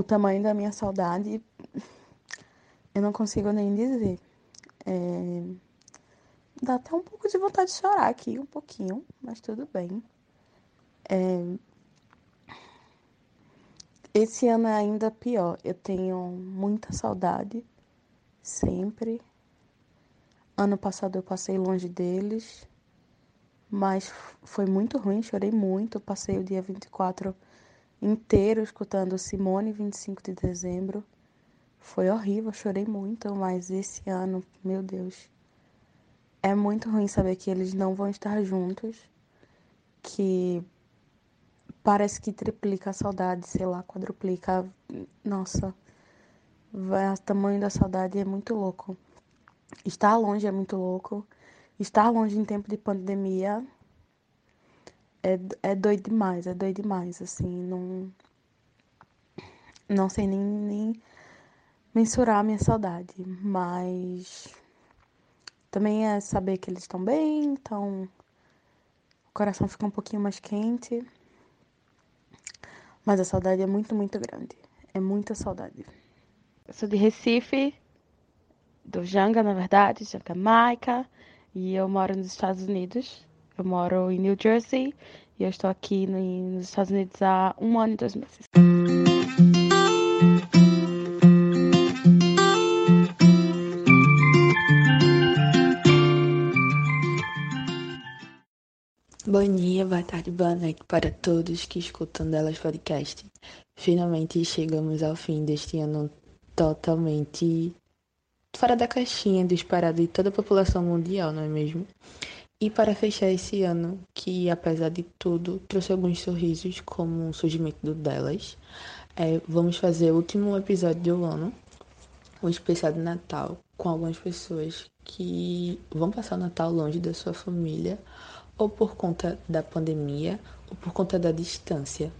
o tamanho da minha saudade, eu não consigo nem dizer. É... Dá até um pouco de vontade de chorar aqui, um pouquinho, mas tudo bem. É... Esse ano é ainda pior. Eu tenho muita saudade, sempre. Ano passado eu passei longe deles, mas foi muito ruim, chorei muito. passei o dia 24 inteiro escutando Simone 25 de dezembro. Foi horrível, chorei muito, mas esse ano, meu Deus, é muito ruim saber que eles não vão estar juntos, que parece que triplica a saudade, sei lá, quadruplica. Nossa, o tamanho da saudade é muito louco. Estar longe é muito louco. Estar longe em tempo de pandemia é, é doido demais, é doido demais, assim, não. Não sei nem, nem mensurar a minha saudade, mas também é saber que eles estão bem, então o coração fica um pouquinho mais quente. Mas a saudade é muito, muito grande. É muita saudade. Eu sou de Recife, do Janga, na verdade, Jamaica, e eu moro nos Estados Unidos. Eu moro em New Jersey e eu estou aqui nos Estados Unidos há um ano e dois meses. Bom dia, boa tarde, boa noite para todos que escutam Delas Podcast. Finalmente chegamos ao fim deste ano totalmente fora da caixinha do esperado de toda a população mundial, não é mesmo? E para fechar esse ano, que apesar de tudo trouxe alguns sorrisos, como o surgimento do delas, é, vamos fazer o último episódio do ano, o especial de Natal, com algumas pessoas que vão passar o Natal longe da sua família, ou por conta da pandemia, ou por conta da distância.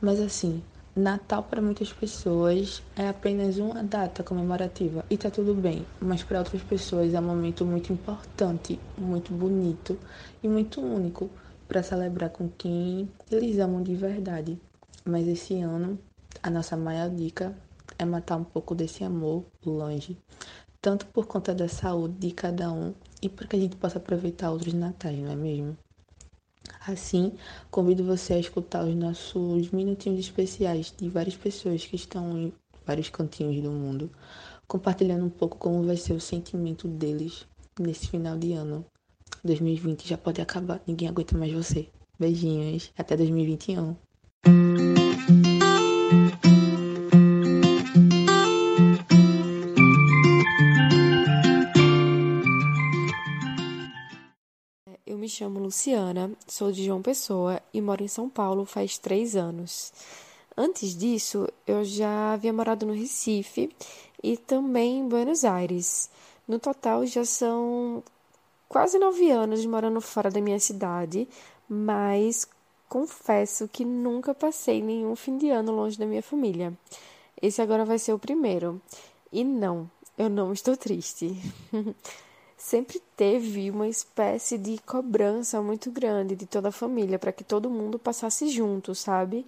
Mas assim, Natal para muitas pessoas é apenas uma data comemorativa e tá tudo bem, mas para outras pessoas é um momento muito importante, muito bonito e muito único para celebrar com quem eles amam de verdade. Mas esse ano, a nossa maior dica é matar um pouco desse amor longe, tanto por conta da saúde de cada um e para que a gente possa aproveitar outros natais, não é mesmo? Assim, convido você a escutar os nossos minutinhos especiais de várias pessoas que estão em vários cantinhos do mundo, compartilhando um pouco como vai ser o sentimento deles nesse final de ano. 2020 já pode acabar, ninguém aguenta mais você. Beijinhos, até 2021. Me chamo Luciana, sou de João Pessoa e moro em São Paulo faz três anos. Antes disso, eu já havia morado no Recife e também em Buenos Aires. No total, já são quase nove anos morando fora da minha cidade, mas confesso que nunca passei nenhum fim de ano longe da minha família. Esse agora vai ser o primeiro. E não, eu não estou triste. sempre teve uma espécie de cobrança muito grande de toda a família para que todo mundo passasse junto, sabe?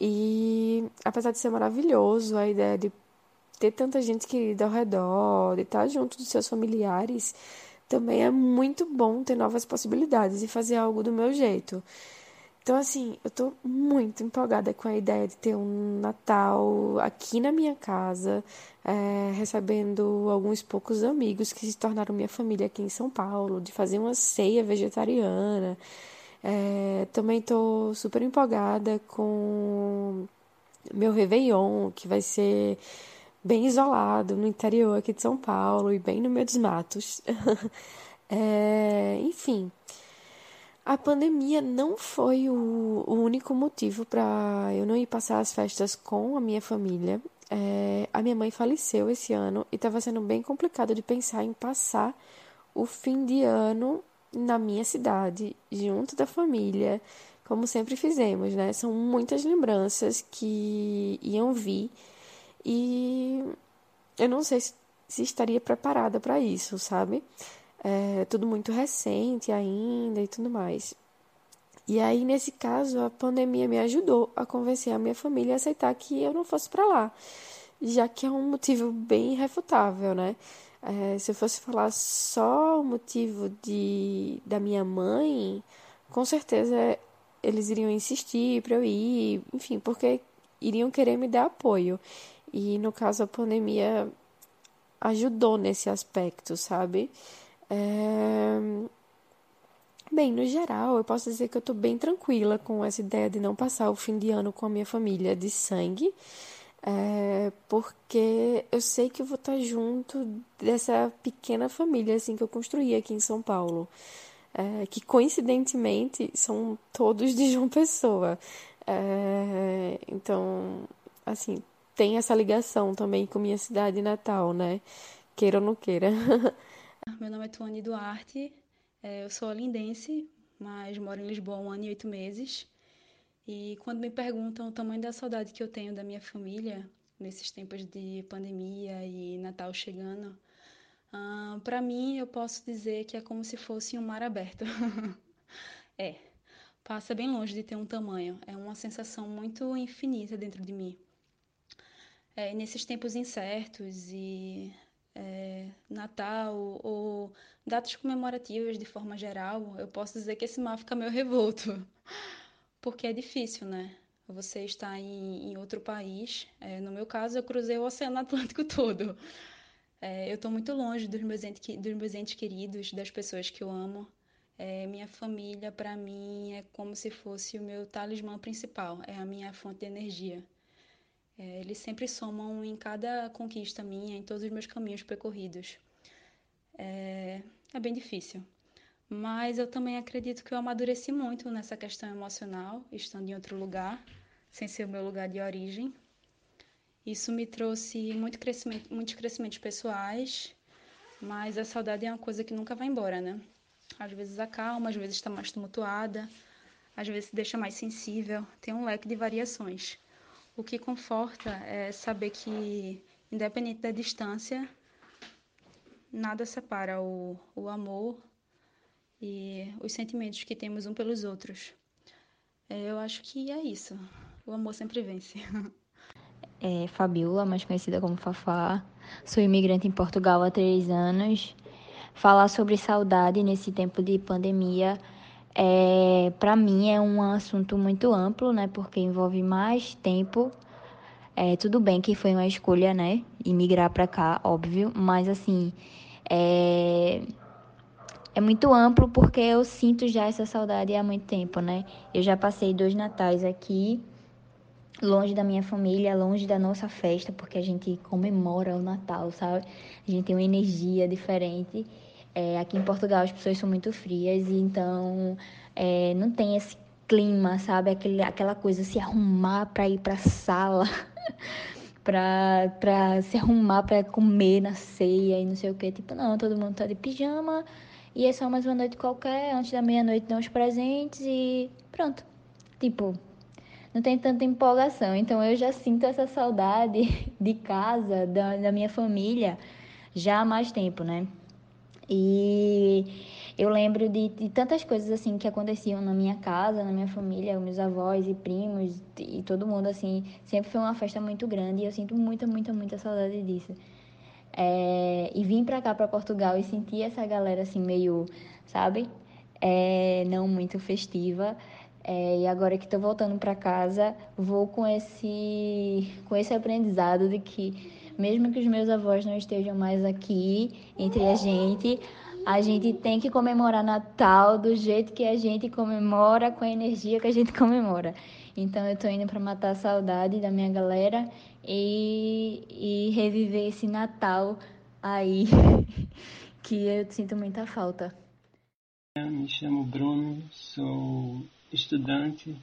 E apesar de ser maravilhoso a ideia de ter tanta gente querida ao redor, de estar junto dos seus familiares, também é muito bom ter novas possibilidades e fazer algo do meu jeito. Então, assim, eu tô muito empolgada com a ideia de ter um Natal aqui na minha casa, é, recebendo alguns poucos amigos que se tornaram minha família aqui em São Paulo, de fazer uma ceia vegetariana. É, também tô super empolgada com meu Réveillon, que vai ser bem isolado no interior aqui de São Paulo e bem no meio dos matos. é, enfim. A pandemia não foi o, o único motivo para eu não ir passar as festas com a minha família. É, a minha mãe faleceu esse ano e estava sendo bem complicado de pensar em passar o fim de ano na minha cidade, junto da família, como sempre fizemos, né? São muitas lembranças que iam vir e eu não sei se, se estaria preparada para isso, sabe? É tudo muito recente ainda e tudo mais. E aí, nesse caso, a pandemia me ajudou a convencer a minha família a aceitar que eu não fosse para lá, já que é um motivo bem irrefutável, né? É, se eu fosse falar só o motivo de, da minha mãe, com certeza eles iriam insistir para eu ir, enfim, porque iriam querer me dar apoio. E no caso a pandemia ajudou nesse aspecto, sabe? É... Bem, no geral, eu posso dizer que eu tô bem tranquila com essa ideia de não passar o fim de ano com a minha família de sangue, é... porque eu sei que eu vou estar junto dessa pequena família assim que eu construí aqui em São Paulo é, que coincidentemente são todos de João Pessoa. É, então, assim, tem essa ligação também com minha cidade natal, né? Queira ou não queira. Meu nome é Tuane Duarte, é, eu sou olindense, mas moro em Lisboa há um ano e oito meses. E quando me perguntam o tamanho da saudade que eu tenho da minha família, nesses tempos de pandemia e Natal chegando, Uh, para mim, eu posso dizer que é como se fosse um mar aberto. é, passa bem longe de ter um tamanho. É uma sensação muito infinita dentro de mim. É, nesses tempos incertos e é, Natal ou datas comemorativas de forma geral, eu posso dizer que esse mar fica meio revolto. Porque é difícil, né? Você está em, em outro país. É, no meu caso, eu cruzei o Oceano Atlântico todo. É, eu estou muito longe dos meus, entes, dos meus entes queridos, das pessoas que eu amo. É, minha família, para mim, é como se fosse o meu talismã principal, é a minha fonte de energia. É, eles sempre somam em cada conquista minha, em todos os meus caminhos percorridos. É, é bem difícil. Mas eu também acredito que eu amadureci muito nessa questão emocional, estando em outro lugar, sem ser o meu lugar de origem. Isso me trouxe muito crescimento, muitos crescimentos pessoais, mas a saudade é uma coisa que nunca vai embora, né? Às vezes acalma, às vezes está mais tumultuada, às vezes deixa mais sensível, tem um leque de variações. O que conforta é saber que, independente da distância, nada separa o, o amor e os sentimentos que temos um pelos outros. É, eu acho que é isso. O amor sempre vence. é Fabiola, mais conhecida como Fafá. Sou imigrante em Portugal há três anos. Falar sobre saudade nesse tempo de pandemia, é, para mim, é um assunto muito amplo, né? Porque envolve mais tempo. É, tudo bem que foi uma escolha, né? Imigrar para cá, óbvio, mas assim, é, é muito amplo porque eu sinto já essa saudade há muito tempo, né? Eu já passei dois natais aqui longe da minha família, longe da nossa festa, porque a gente comemora o Natal, sabe? A gente tem uma energia diferente. É, aqui em Portugal as pessoas são muito frias e então é, não tem esse clima, sabe? Aquele, aquela coisa, se arrumar para ir para sala, para se arrumar para comer na ceia e não sei o que. Tipo, não, todo mundo tá de pijama e é só mais uma noite qualquer, antes da meia-noite dão os presentes e pronto. Tipo, não tem tanta empolgação. Então eu já sinto essa saudade de casa, da, da minha família, já há mais tempo, né? E eu lembro de, de, tantas coisas assim que aconteciam na minha casa, na minha família, meus avós e primos e todo mundo assim. Sempre foi uma festa muito grande e eu sinto muita, muita, muita saudade disso. É, e vim pra cá, pra Portugal, e senti essa galera assim meio, sabe? É, não muito festiva. É, e agora que estou voltando para casa, vou com esse, com esse aprendizado de que, mesmo que os meus avós não estejam mais aqui entre a gente, a gente tem que comemorar Natal do jeito que a gente comemora, com a energia que a gente comemora. Então, eu estou indo para matar a saudade da minha galera e, e reviver esse Natal aí que eu sinto muita falta. Eu me chamo Bruno, sou estudante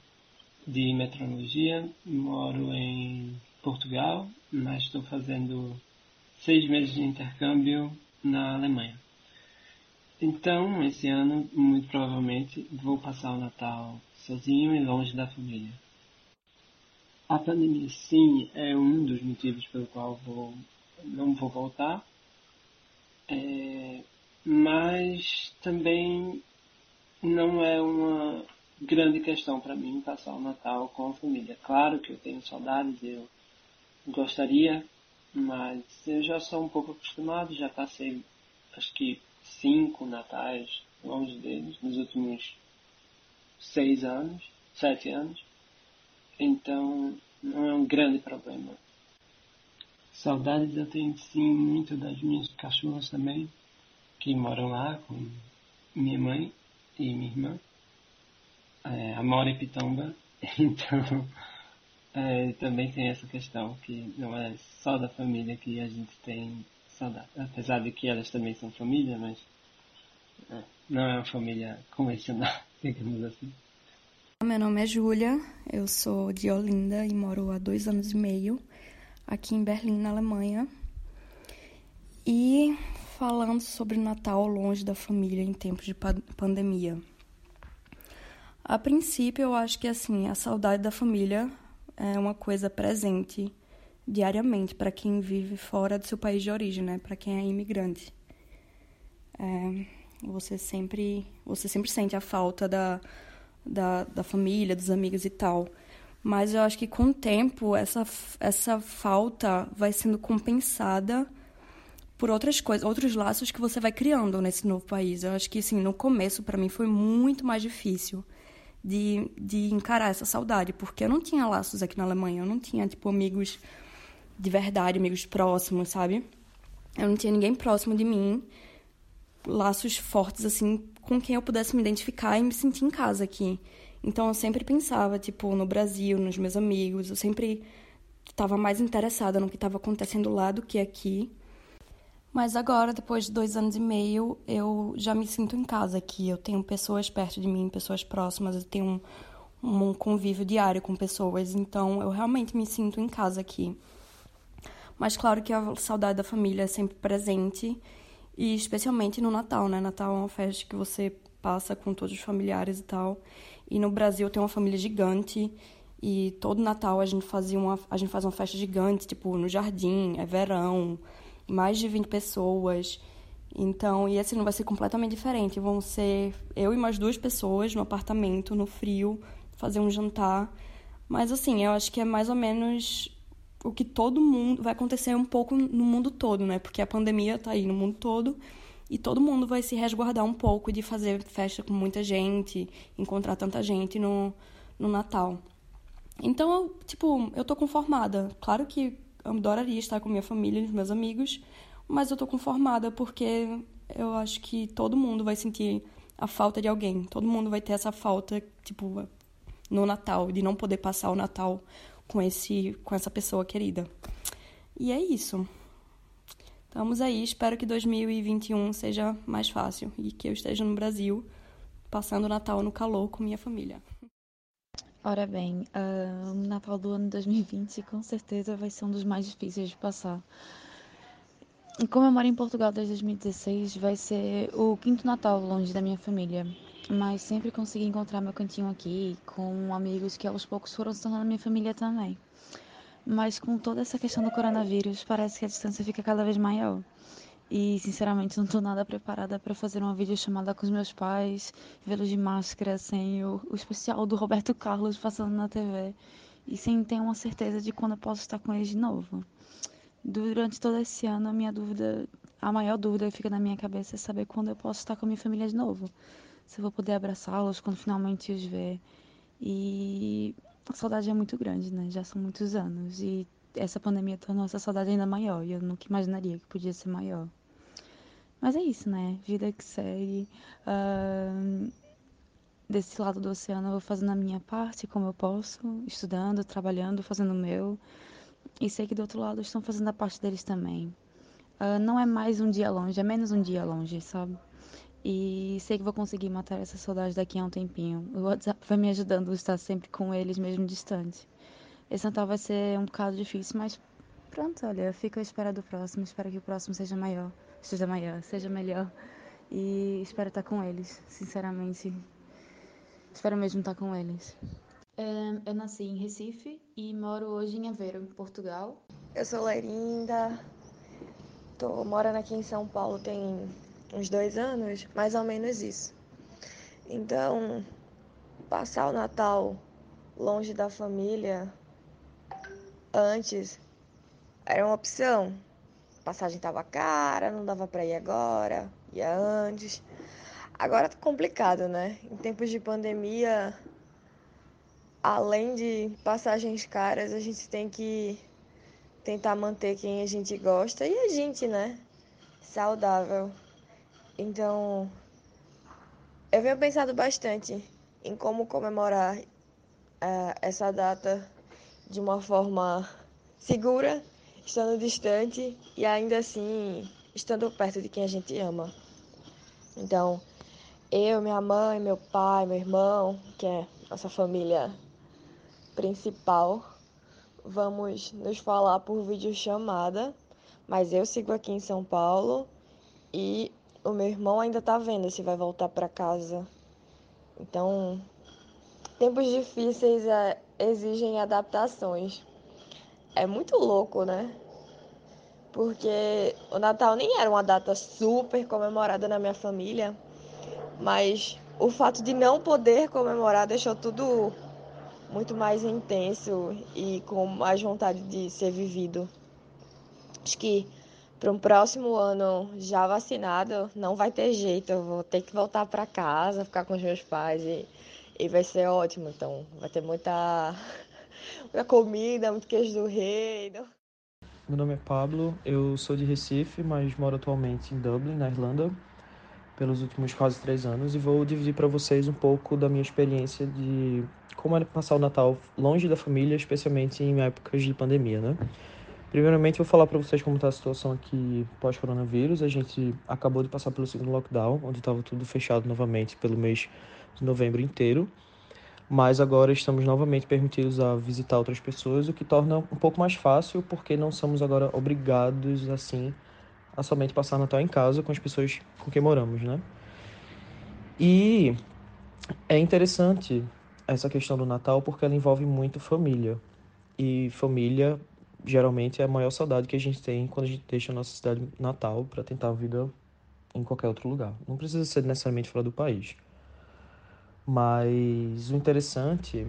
de metrologia, moro em Portugal, mas estou fazendo seis meses de intercâmbio na Alemanha. Então, esse ano, muito provavelmente, vou passar o Natal sozinho e longe da família. A pandemia, sim, é um dos motivos pelo qual vou, não vou voltar, é, mas também não é uma grande questão para mim passar o Natal com a família. Claro que eu tenho saudades, eu gostaria, mas eu já sou um pouco acostumado, já passei acho que cinco natais longe deles nos últimos seis anos, sete anos. Então não é um grande problema. Saudades eu tenho sim muito das minhas cachorras também, que moram lá com minha mãe e minha irmã. É, a mora em Pitomba, então é, também tem essa questão que não é só da família que a gente tem saudade. Apesar de que elas também são família, mas é, não é uma família convencional, digamos assim. Meu nome é Júlia, eu sou de Olinda e moro há dois anos e meio aqui em Berlim, na Alemanha. E falando sobre Natal longe da família em tempos de pandemia. A princípio, eu acho que assim, a saudade da família é uma coisa presente diariamente para quem vive fora do seu país de origem, né? Para quem é imigrante. É, você sempre, você sempre sente a falta da, da, da família, dos amigos e tal. Mas eu acho que com o tempo essa, essa falta vai sendo compensada por outras coisas, outros laços que você vai criando nesse novo país. Eu acho que assim, no começo para mim foi muito mais difícil de, de encarar essa saudade, porque eu não tinha laços aqui na Alemanha, eu não tinha tipo amigos de verdade, amigos próximos, sabe? Eu não tinha ninguém próximo de mim, laços fortes assim com quem eu pudesse me identificar e me sentir em casa aqui. Então eu sempre pensava, tipo, no Brasil, nos meus amigos, eu sempre estava mais interessada no que estava acontecendo lá do que aqui. Mas agora, depois de dois anos e meio, eu já me sinto em casa aqui. Eu tenho pessoas perto de mim, pessoas próximas, eu tenho um, um convívio diário com pessoas, então eu realmente me sinto em casa aqui. Mas claro que a saudade da família é sempre presente, e especialmente no Natal, né? Natal é uma festa que você passa com todos os familiares e tal. E no Brasil tem uma família gigante e todo Natal a gente fazia uma a gente faz uma festa gigante, tipo no jardim, é verão, mais de 20 pessoas. Então, e esse não vai ser completamente diferente. Vão ser eu e mais duas pessoas no apartamento, no frio, fazer um jantar. Mas assim, eu acho que é mais ou menos o que todo mundo vai acontecer um pouco no mundo todo, né? Porque a pandemia tá aí no mundo todo e todo mundo vai se resguardar um pouco de fazer festa com muita gente, encontrar tanta gente no, no Natal. Então, eu, tipo, eu tô conformada. Claro que adoraria estar com minha família e meus amigos, mas eu tô conformada porque eu acho que todo mundo vai sentir a falta de alguém. Todo mundo vai ter essa falta, tipo, no Natal, de não poder passar o Natal com esse com essa pessoa querida. E é isso. Estamos aí, espero que 2021 seja mais fácil e que eu esteja no Brasil passando o Natal no calor com minha família. Ora bem, uh, o Natal do ano 2020 com certeza vai ser um dos mais difíceis de passar. E como eu moro em Portugal desde 2016, vai ser o quinto Natal longe da minha família. Mas sempre consegui encontrar meu cantinho aqui com amigos que aos poucos foram se tornando minha família também. Mas com toda essa questão do coronavírus, parece que a distância fica cada vez maior. E, sinceramente, não estou nada preparada para fazer uma videochamada com os meus pais, vê-los de máscara, sem o, o especial do Roberto Carlos passando na TV, e sem ter uma certeza de quando eu posso estar com eles de novo. Durante todo esse ano, a minha dúvida, a maior dúvida que fica na minha cabeça é saber quando eu posso estar com a minha família de novo. Se eu vou poder abraçá-los quando finalmente os ver. E a saudade é muito grande, né? Já são muitos anos e essa pandemia tornou essa saudade ainda maior e eu nunca imaginaria que podia ser maior. Mas é isso, né? Vida que segue. Uh, desse lado do oceano eu vou fazendo a minha parte como eu posso, estudando, trabalhando, fazendo o meu. E sei que do outro lado estão fazendo a parte deles também. Uh, não é mais um dia longe, é menos um dia longe, sabe? E sei que vou conseguir matar essa saudade daqui a um tempinho. O WhatsApp vai me ajudando a estar sempre com eles, mesmo distante. Esse Natal vai ser um bocado difícil, mas pronto, olha, fico à espera do próximo. Espero que o próximo seja maior, seja maior, seja melhor. E espero estar com eles, sinceramente. Espero mesmo estar com eles. Eu nasci em Recife e moro hoje em Aveiro, Portugal. Eu sou Lerinda, tô morando aqui em São Paulo tem uns dois anos, mais ou menos isso. Então, passar o Natal longe da família antes era uma opção. Passagem tava cara, não dava para ir agora, ia antes. Agora tá complicado, né? Em tempos de pandemia, além de passagens caras, a gente tem que tentar manter quem a gente gosta e a gente, né? Saudável. Então, eu venho pensando bastante em como comemorar uh, essa data de uma forma segura, estando distante e ainda assim estando perto de quem a gente ama. Então, eu, minha mãe, meu pai, meu irmão, que é nossa família principal, vamos nos falar por videochamada, mas eu sigo aqui em São Paulo e o meu irmão ainda tá vendo se vai voltar para casa. Então, tempos difíceis é, exigem adaptações. É muito louco, né? Porque o Natal nem era uma data super comemorada na minha família, mas o fato de não poder comemorar deixou tudo muito mais intenso e com mais vontade de ser vivido. Acho que para um próximo ano já vacinado não vai ter jeito, eu vou ter que voltar para casa, ficar com os meus pais e, e vai ser ótimo. Então vai ter muita, muita comida, muito queijo do reino. Meu nome é Pablo, eu sou de Recife, mas moro atualmente em Dublin, na Irlanda, pelos últimos quase três anos e vou dividir para vocês um pouco da minha experiência de como era passar o Natal longe da família, especialmente em épocas de pandemia, né? Primeiramente, vou falar para vocês como está a situação aqui pós-coronavírus. A gente acabou de passar pelo segundo lockdown, onde estava tudo fechado novamente pelo mês de novembro inteiro. Mas agora estamos novamente permitidos a visitar outras pessoas, o que torna um pouco mais fácil, porque não somos agora obrigados, assim, a somente passar Natal em casa com as pessoas com quem moramos, né? E é interessante essa questão do Natal porque ela envolve muito família. E família geralmente é a maior saudade que a gente tem quando a gente deixa a nossa cidade natal para tentar a vida em qualquer outro lugar. Não precisa ser necessariamente fora do país. Mas o interessante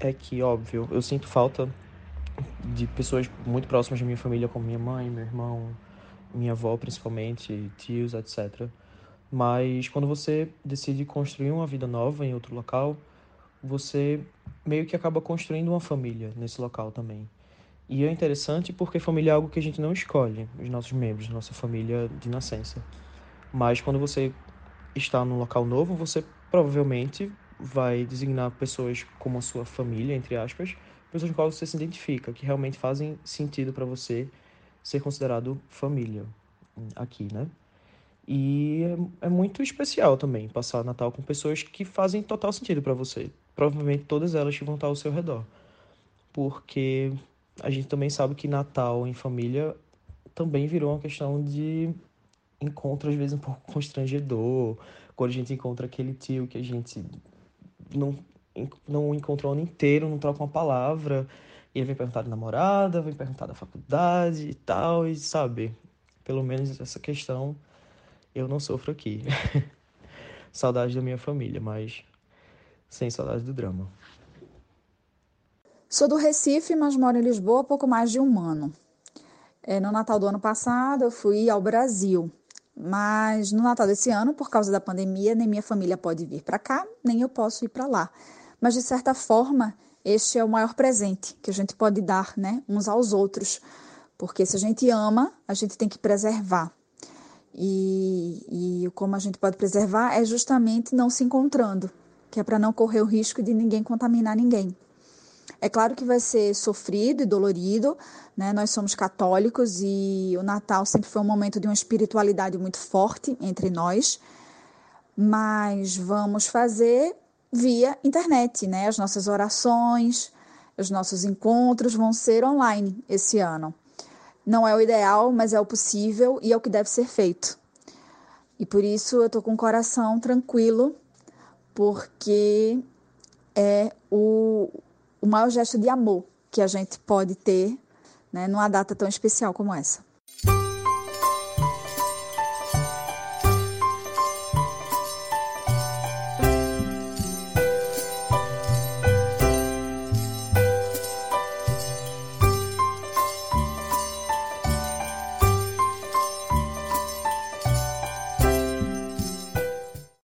é que, óbvio, eu sinto falta de pessoas muito próximas da minha família, como minha mãe, meu irmão, minha avó principalmente, tios, etc. Mas quando você decide construir uma vida nova em outro local, você meio que acaba construindo uma família nesse local também. E é interessante porque família é algo que a gente não escolhe, os nossos membros, nossa família de nascença. Mas quando você está num local novo, você provavelmente vai designar pessoas como a sua família, entre aspas, pessoas com quais você se identifica, que realmente fazem sentido para você ser considerado família aqui, né? E é, é muito especial também passar Natal com pessoas que fazem total sentido para você. Provavelmente todas elas que vão estar ao seu redor. Porque a gente também sabe que Natal em família também virou uma questão de encontro, às vezes, um pouco constrangedor. Quando a gente encontra aquele tio que a gente não, não encontrou o ano inteiro, não troca uma palavra. E ele vem perguntar da namorada, vem perguntar da faculdade e tal, e sabe? Pelo menos essa questão eu não sofro aqui. saudade da minha família, mas sem saudade do drama. Sou do Recife, mas moro em Lisboa há pouco mais de um ano. É, no Natal do ano passado, eu fui ao Brasil. Mas no Natal desse ano, por causa da pandemia, nem minha família pode vir para cá, nem eu posso ir para lá. Mas de certa forma, este é o maior presente que a gente pode dar, né, uns aos outros. Porque se a gente ama, a gente tem que preservar. E, e como a gente pode preservar é justamente não se encontrando, que é para não correr o risco de ninguém contaminar ninguém. É claro que vai ser sofrido e dolorido, né? Nós somos católicos e o Natal sempre foi um momento de uma espiritualidade muito forte entre nós, mas vamos fazer via internet, né? As nossas orações, os nossos encontros vão ser online esse ano. Não é o ideal, mas é o possível e é o que deve ser feito. E por isso eu tô com o coração tranquilo, porque é o, o maior gesto de amor que a gente pode ter né, numa data tão especial como essa.